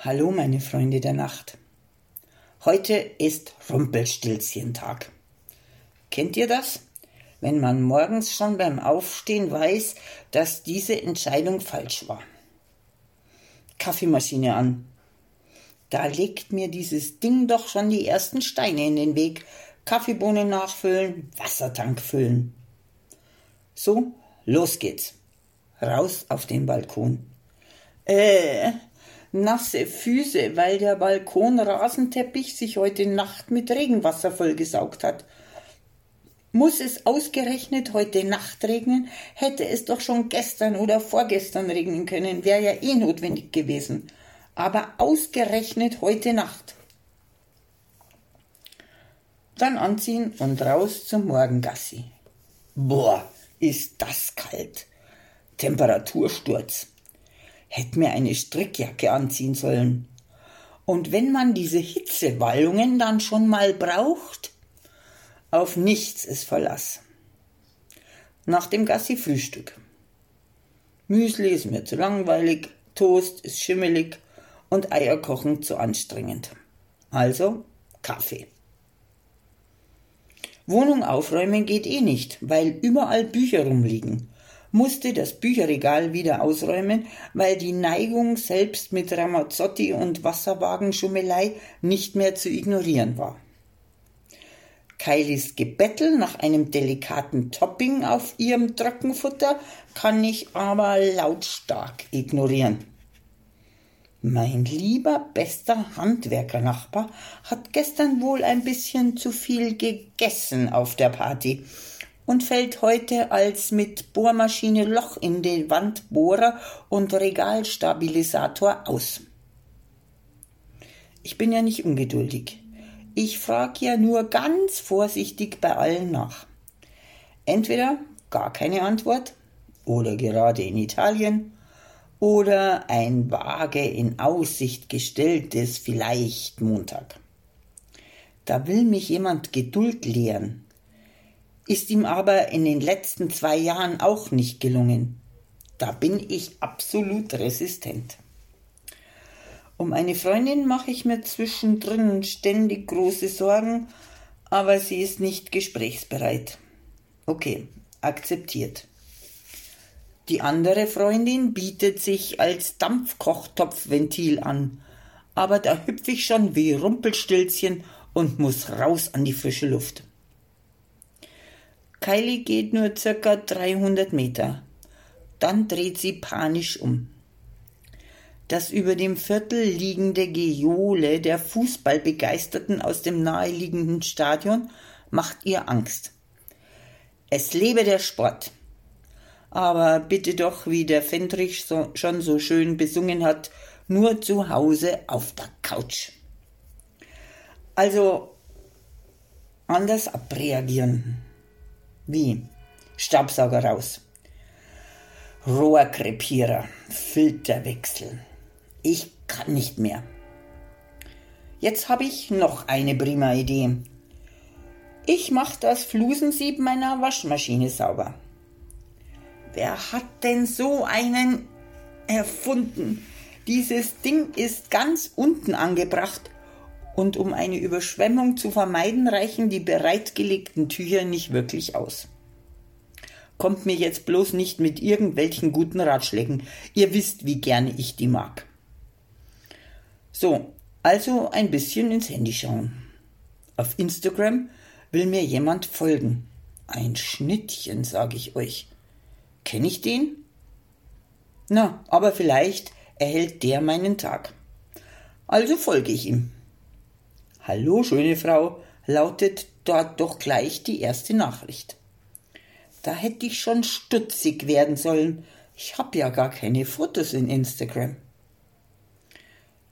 Hallo, meine Freunde der Nacht. Heute ist Rumpelstilzchentag. Kennt ihr das? Wenn man morgens schon beim Aufstehen weiß, dass diese Entscheidung falsch war. Kaffeemaschine an. Da legt mir dieses Ding doch schon die ersten Steine in den Weg. Kaffeebohnen nachfüllen, Wassertank füllen. So, los geht's. Raus auf den Balkon. Äh, nasse Füße, weil der Balkonrasenteppich sich heute Nacht mit Regenwasser vollgesaugt hat. Muss es ausgerechnet heute Nacht regnen? Hätte es doch schon gestern oder vorgestern regnen können, wäre ja eh notwendig gewesen. Aber ausgerechnet heute Nacht. Dann anziehen und raus zum Morgengassi. Boah, ist das kalt. Temperatursturz hätte mir eine Strickjacke anziehen sollen. Und wenn man diese Hitzewallungen dann schon mal braucht, auf nichts ist Verlass. Nach dem Gassi Frühstück. Müsli ist mir zu langweilig, Toast ist schimmelig und Eierkochen zu anstrengend. Also Kaffee. Wohnung aufräumen geht eh nicht, weil überall Bücher rumliegen musste das Bücherregal wieder ausräumen, weil die Neigung, selbst mit Ramazzotti und Wasserwagenschummelei nicht mehr zu ignorieren war. Kailis Gebettel nach einem delikaten Topping auf ihrem Trockenfutter kann ich aber lautstark ignorieren. Mein lieber bester Handwerkernachbar hat gestern wohl ein bisschen zu viel gegessen auf der Party und fällt heute als mit Bohrmaschine Loch in die Wandbohrer und Regalstabilisator aus. Ich bin ja nicht ungeduldig. Ich frage ja nur ganz vorsichtig bei allen nach. Entweder gar keine Antwort oder gerade in Italien oder ein vage in Aussicht gestelltes vielleicht Montag. Da will mich jemand Geduld lehren ist ihm aber in den letzten zwei Jahren auch nicht gelungen. Da bin ich absolut resistent. Um eine Freundin mache ich mir zwischendrin ständig große Sorgen, aber sie ist nicht gesprächsbereit. Okay, akzeptiert. Die andere Freundin bietet sich als Dampfkochtopfventil an, aber da hüpfe ich schon wie Rumpelstilzchen und muss raus an die frische Luft. Kylie geht nur circa 300 Meter. Dann dreht sie panisch um. Das über dem Viertel liegende Gejohle der Fußballbegeisterten aus dem naheliegenden Stadion macht ihr Angst. Es lebe der Sport. Aber bitte doch, wie der Fendrich so, schon so schön besungen hat, nur zu Hause auf der Couch. Also anders abreagieren. Wie? Staubsauger raus. Rohrkrepierer, Filterwechsel. Ich kann nicht mehr. Jetzt habe ich noch eine prima Idee. Ich mache das Flusensieb meiner Waschmaschine sauber. Wer hat denn so einen erfunden? Dieses Ding ist ganz unten angebracht und um eine Überschwemmung zu vermeiden, reichen die bereitgelegten Tücher nicht wirklich aus. Kommt mir jetzt bloß nicht mit irgendwelchen guten Ratschlägen. Ihr wisst, wie gerne ich die mag. So, also ein bisschen ins Handy schauen. Auf Instagram will mir jemand folgen. Ein Schnittchen, sage ich euch. Kenne ich den? Na, aber vielleicht erhält der meinen Tag. Also folge ich ihm. Hallo, schöne Frau, lautet dort doch gleich die erste Nachricht. Da hätte ich schon stutzig werden sollen. Ich habe ja gar keine Fotos in Instagram.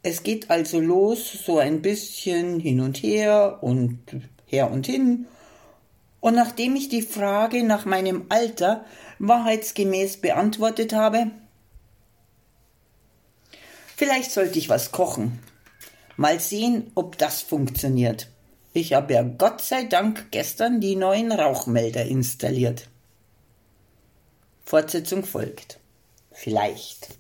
Es geht also los, so ein bisschen hin und her und her und hin. Und nachdem ich die Frage nach meinem Alter wahrheitsgemäß beantwortet habe, vielleicht sollte ich was kochen. Mal sehen, ob das funktioniert. Ich habe ja Gott sei Dank gestern die neuen Rauchmelder installiert. Fortsetzung folgt. Vielleicht.